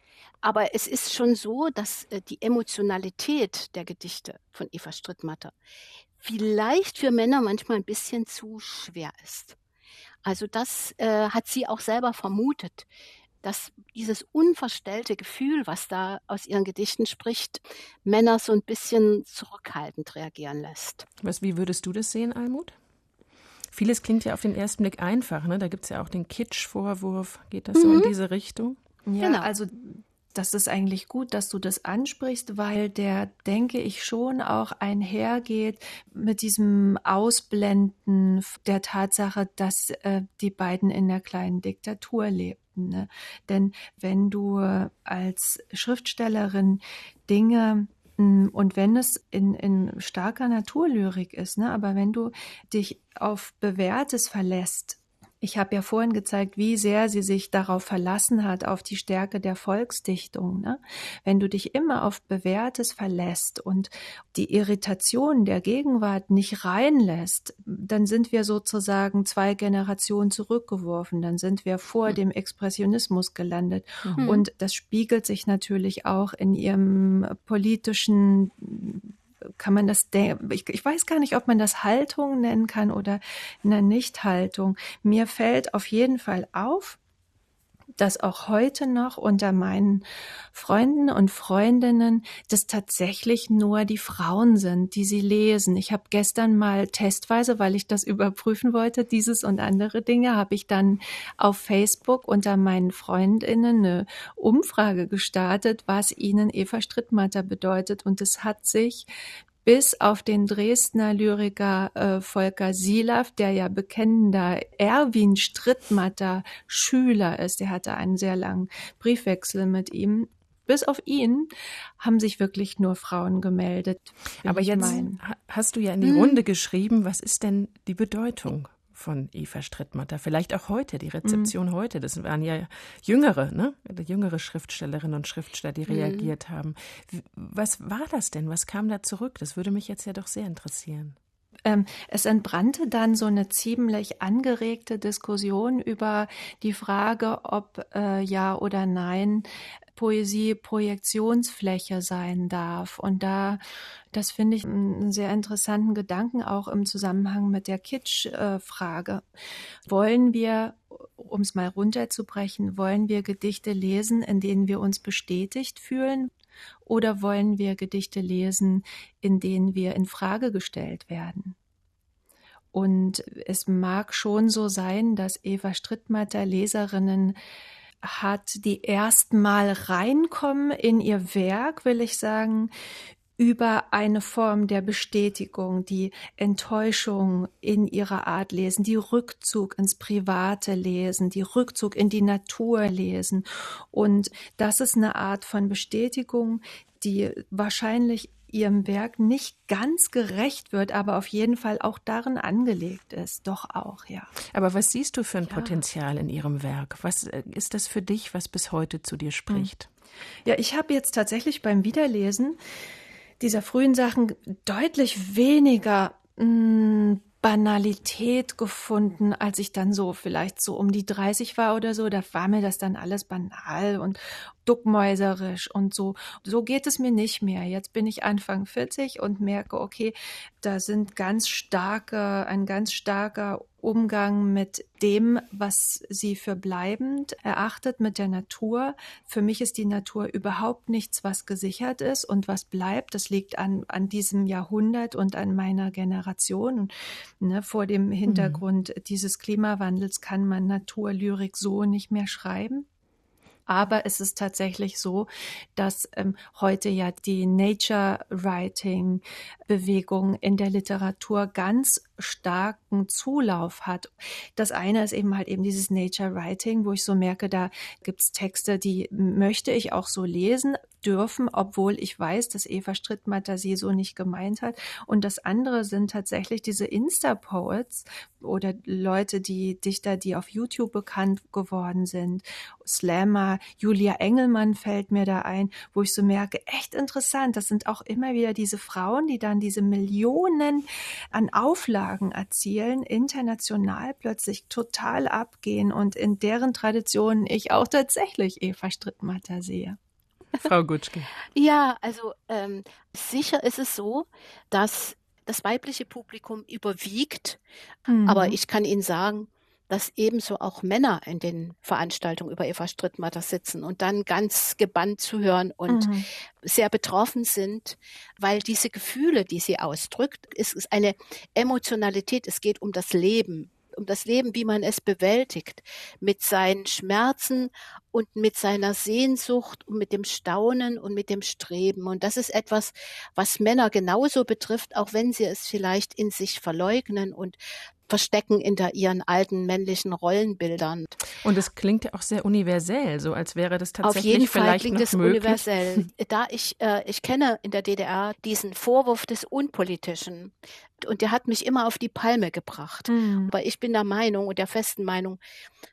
Speaker 6: Aber es ist schon so, dass äh, die Emotionalität der Gedichte von Eva Strittmatter vielleicht für Männer manchmal ein bisschen zu schwer ist. Also das äh, hat sie auch selber vermutet, dass dieses unverstellte Gefühl, was da aus ihren Gedichten spricht, Männer so ein bisschen zurückhaltend reagieren lässt.
Speaker 5: Was, wie würdest du das sehen, Almut? Vieles klingt ja auf den ersten Blick einfach, ne? Da gibt es ja auch den Kitsch-Vorwurf. Geht das mhm. so in mhm. diese Richtung?
Speaker 7: Ja, genau. also das ist eigentlich gut, dass du das ansprichst, weil der, denke ich, schon auch einhergeht mit diesem Ausblenden der Tatsache, dass äh, die beiden in der kleinen Diktatur lebten. Ne? Denn wenn du als Schriftstellerin Dinge hm, und wenn es in, in starker Naturlyrik ist, ne, aber wenn du dich auf Bewährtes verlässt, ich habe ja vorhin gezeigt, wie sehr sie sich darauf verlassen hat, auf die Stärke der Volksdichtung. Ne? Wenn du dich immer auf Bewährtes verlässt und die Irritation der Gegenwart nicht reinlässt, dann sind wir sozusagen zwei Generationen zurückgeworfen. Dann sind wir vor mhm. dem Expressionismus gelandet. Mhm. Und das spiegelt sich natürlich auch in ihrem politischen kann man das, ich, ich weiß gar nicht, ob man das Haltung nennen kann oder eine Nichthaltung. Mir fällt auf jeden Fall auf, dass auch heute noch unter meinen Freunden und Freundinnen das tatsächlich nur die Frauen sind, die sie lesen. Ich habe gestern mal testweise, weil ich das überprüfen wollte, dieses und andere Dinge, habe ich dann auf Facebook unter meinen Freundinnen eine Umfrage gestartet, was ihnen Eva Strittmatter bedeutet. Und es hat sich bis auf den Dresdner Lyriker äh, Volker Silaff, der ja bekennender Erwin Strittmatter Schüler ist. Der hatte einen sehr langen Briefwechsel mit ihm. Bis auf ihn haben sich wirklich nur Frauen gemeldet.
Speaker 5: Aber jetzt mein. hast du ja in die hm. Runde geschrieben, was ist denn die Bedeutung von Eva Strittmatter. Vielleicht auch heute, die Rezeption mhm. heute. Das waren ja jüngere, ne? Jüngere Schriftstellerinnen und Schriftsteller, die mhm. reagiert haben. Was war das denn? Was kam da zurück? Das würde mich jetzt ja doch sehr interessieren.
Speaker 7: Ähm, es entbrannte dann so eine ziemlich angeregte Diskussion über die Frage, ob äh, ja oder nein Poesie Projektionsfläche sein darf. Und da, das finde ich einen sehr interessanten Gedanken auch im Zusammenhang mit der Kitsch-Frage. Wollen wir, um es mal runterzubrechen, wollen wir Gedichte lesen, in denen wir uns bestätigt fühlen? Oder wollen wir Gedichte lesen, in denen wir in Frage gestellt werden? Und es mag schon so sein, dass Eva Strittmatter Leserinnen hat, die erstmal reinkommen in ihr Werk, will ich sagen, über eine Form der Bestätigung, die Enttäuschung in ihrer Art lesen, die Rückzug ins Private lesen, die Rückzug in die Natur lesen. Und das ist eine Art von Bestätigung, die wahrscheinlich ihrem Werk nicht ganz gerecht wird, aber auf jeden Fall auch darin angelegt ist. Doch auch, ja.
Speaker 5: Aber was siehst du für ein ja. Potenzial in ihrem Werk? Was äh, ist das für dich, was bis heute zu dir spricht? Hm.
Speaker 7: Ja, ich habe jetzt tatsächlich beim Wiederlesen dieser frühen Sachen deutlich weniger mh, hm, Banalität gefunden, als ich dann so vielleicht so um die 30 war oder so. Da war mir das dann alles banal und duckmäuserisch und so. So geht es mir nicht mehr. Jetzt bin ich Anfang 40 und merke, okay, da sind ganz starke, ein ganz starker Umgang mit dem, was sie für bleibend erachtet, mit der Natur. Für mich ist die Natur überhaupt nichts, was gesichert ist und was bleibt. Das liegt an, an diesem Jahrhundert und an meiner Generation. Und, ne, vor dem Hintergrund mhm. dieses Klimawandels kann man Naturlyrik so nicht mehr schreiben. Aber es ist tatsächlich so, dass ähm, heute ja die Nature Writing Bewegung in der Literatur ganz starken Zulauf hat. Das eine ist eben halt eben dieses Nature Writing, wo ich so merke, da gibt's Texte, die möchte ich auch so lesen dürfen, obwohl ich weiß, dass Eva Strittmatter sie so nicht gemeint hat. Und das andere sind tatsächlich diese Insta-Poets oder Leute, die Dichter, die auf YouTube bekannt geworden sind. Slammer, Julia Engelmann fällt mir da ein, wo ich so merke, echt interessant. Das sind auch immer wieder diese Frauen, die dann diese Millionen an Auflagen Auflagen erzielen, international plötzlich total abgehen und in deren Traditionen ich auch tatsächlich Eva Strittmatter sehe.
Speaker 5: Frau Gutschke.
Speaker 6: ja, also ähm, sicher ist es so, dass das weibliche Publikum überwiegt, mhm. aber ich kann Ihnen sagen, dass ebenso auch Männer in den Veranstaltungen über Eva Strittmatter sitzen und dann ganz gebannt zuhören und mhm. sehr betroffen sind, weil diese Gefühle, die sie ausdrückt, es ist eine Emotionalität, es geht um das Leben, um das Leben, wie man es bewältigt, mit seinen Schmerzen und mit seiner Sehnsucht und mit dem Staunen und mit dem Streben. Und das ist etwas, was Männer genauso betrifft, auch wenn sie es vielleicht in sich verleugnen und verstecken hinter ihren alten männlichen Rollenbildern.
Speaker 5: Und es klingt ja auch sehr universell, so als wäre das tatsächlich
Speaker 6: Auf jeden Fall
Speaker 5: vielleicht
Speaker 6: klingt es
Speaker 5: möglich.
Speaker 6: universell. Da ich, äh, ich kenne in der DDR diesen Vorwurf des Unpolitischen und der hat mich immer auf die Palme gebracht. Mhm. Aber ich bin der Meinung und der festen Meinung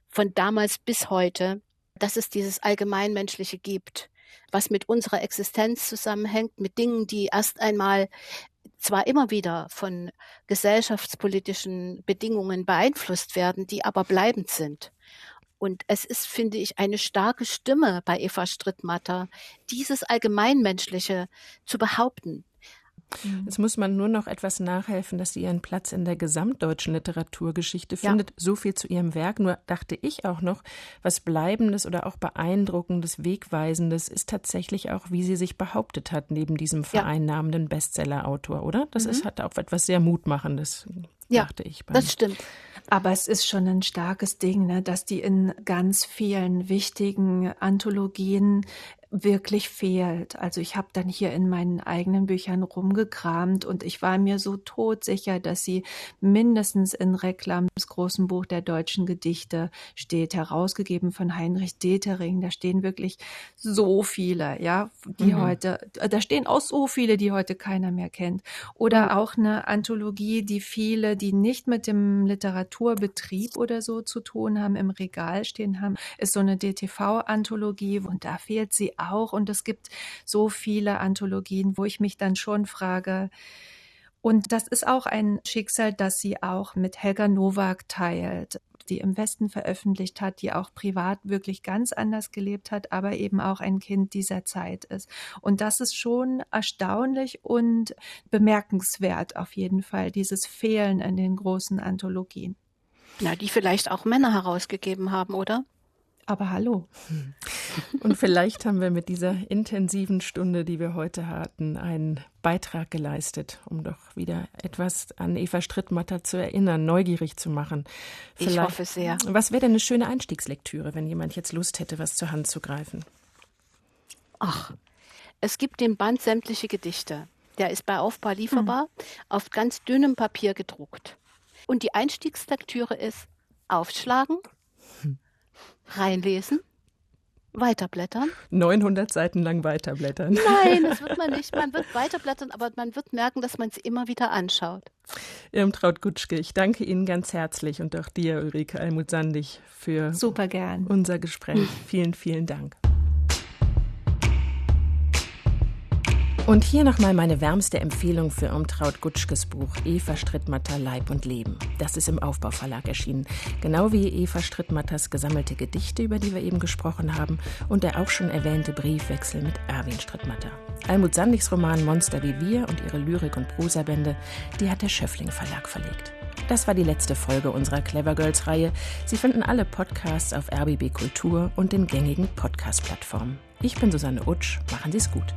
Speaker 6: von damals bis heute, dass es dieses Allgemeinmenschliche gibt was mit unserer Existenz zusammenhängt, mit Dingen, die erst einmal zwar immer wieder von gesellschaftspolitischen Bedingungen beeinflusst werden, die aber bleibend sind. Und es ist, finde ich, eine starke Stimme bei Eva Strittmatter, dieses Allgemeinmenschliche zu behaupten.
Speaker 5: Mhm. Jetzt muss man nur noch etwas nachhelfen, dass sie ihren Platz in der gesamtdeutschen Literaturgeschichte findet. Ja. So viel zu ihrem Werk. Nur dachte ich auch noch, was Bleibendes oder auch Beeindruckendes, Wegweisendes ist tatsächlich auch, wie sie sich behauptet hat, neben diesem vereinnahmenden ja. Bestsellerautor, oder? Das mhm. ist, hat auch etwas sehr Mutmachendes. Ja, dachte ich.
Speaker 6: Das stimmt.
Speaker 7: Aber es ist schon ein starkes Ding, ne, dass die in ganz vielen wichtigen Anthologien wirklich fehlt. Also ich habe dann hier in meinen eigenen Büchern rumgekramt und ich war mir so todsicher, dass sie mindestens in Reklams großen Buch der deutschen Gedichte steht, herausgegeben von Heinrich Detering. Da stehen wirklich so viele, ja, die mhm. heute, da stehen auch so viele, die heute keiner mehr kennt. Oder mhm. auch eine Anthologie, die viele, die nicht mit dem Literaturbetrieb oder so zu tun haben, im Regal stehen haben, ist so eine DTV-Anthologie und da fehlt sie auch. Und es gibt so viele Anthologien, wo ich mich dann schon frage, und das ist auch ein Schicksal, das sie auch mit Helga Nowak teilt, die im Westen veröffentlicht hat, die auch privat wirklich ganz anders gelebt hat, aber eben auch ein Kind dieser Zeit ist. Und das ist schon erstaunlich und bemerkenswert auf jeden Fall, dieses Fehlen in den großen Anthologien.
Speaker 6: Na, die vielleicht auch Männer herausgegeben haben, oder?
Speaker 7: Aber hallo.
Speaker 5: Und vielleicht haben wir mit dieser intensiven Stunde, die wir heute hatten, einen Beitrag geleistet, um doch wieder etwas an Eva Strittmatter zu erinnern, neugierig zu machen.
Speaker 6: Vielleicht, ich hoffe sehr.
Speaker 5: Was wäre denn eine schöne Einstiegslektüre, wenn jemand jetzt Lust hätte, was zur Hand zu greifen?
Speaker 6: Ach, es gibt den Band sämtliche Gedichte. Der ist bei Aufbau lieferbar, mhm. auf ganz dünnem Papier gedruckt. Und die Einstiegslektüre ist aufschlagen, reinlesen, weiterblättern.
Speaker 5: 900 Seiten lang weiterblättern.
Speaker 6: Nein, das wird man nicht. Man wird weiterblättern, aber man wird merken, dass man es immer wieder anschaut.
Speaker 5: Irmtraut Gutschke, ich danke Ihnen ganz herzlich und auch dir, Ulrike Almut-Sandig, für
Speaker 7: Super gern.
Speaker 5: unser Gespräch. Vielen, vielen Dank. Und hier nochmal meine wärmste Empfehlung für Irmtraut Gutschkes Buch Eva Strittmatter Leib und Leben. Das ist im Aufbauverlag erschienen. Genau wie Eva Strittmatters gesammelte Gedichte, über die wir eben gesprochen haben, und der auch schon erwähnte Briefwechsel mit Erwin Strittmatter. Almut Sandigs Roman Monster wie wir und ihre Lyrik- und Prosabände, die hat der Schöffling Verlag verlegt. Das war die letzte Folge unserer Clever Girls Reihe. Sie finden alle Podcasts auf RBB Kultur und den gängigen Podcast-Plattformen. Ich bin Susanne Utsch. Machen Sie es gut.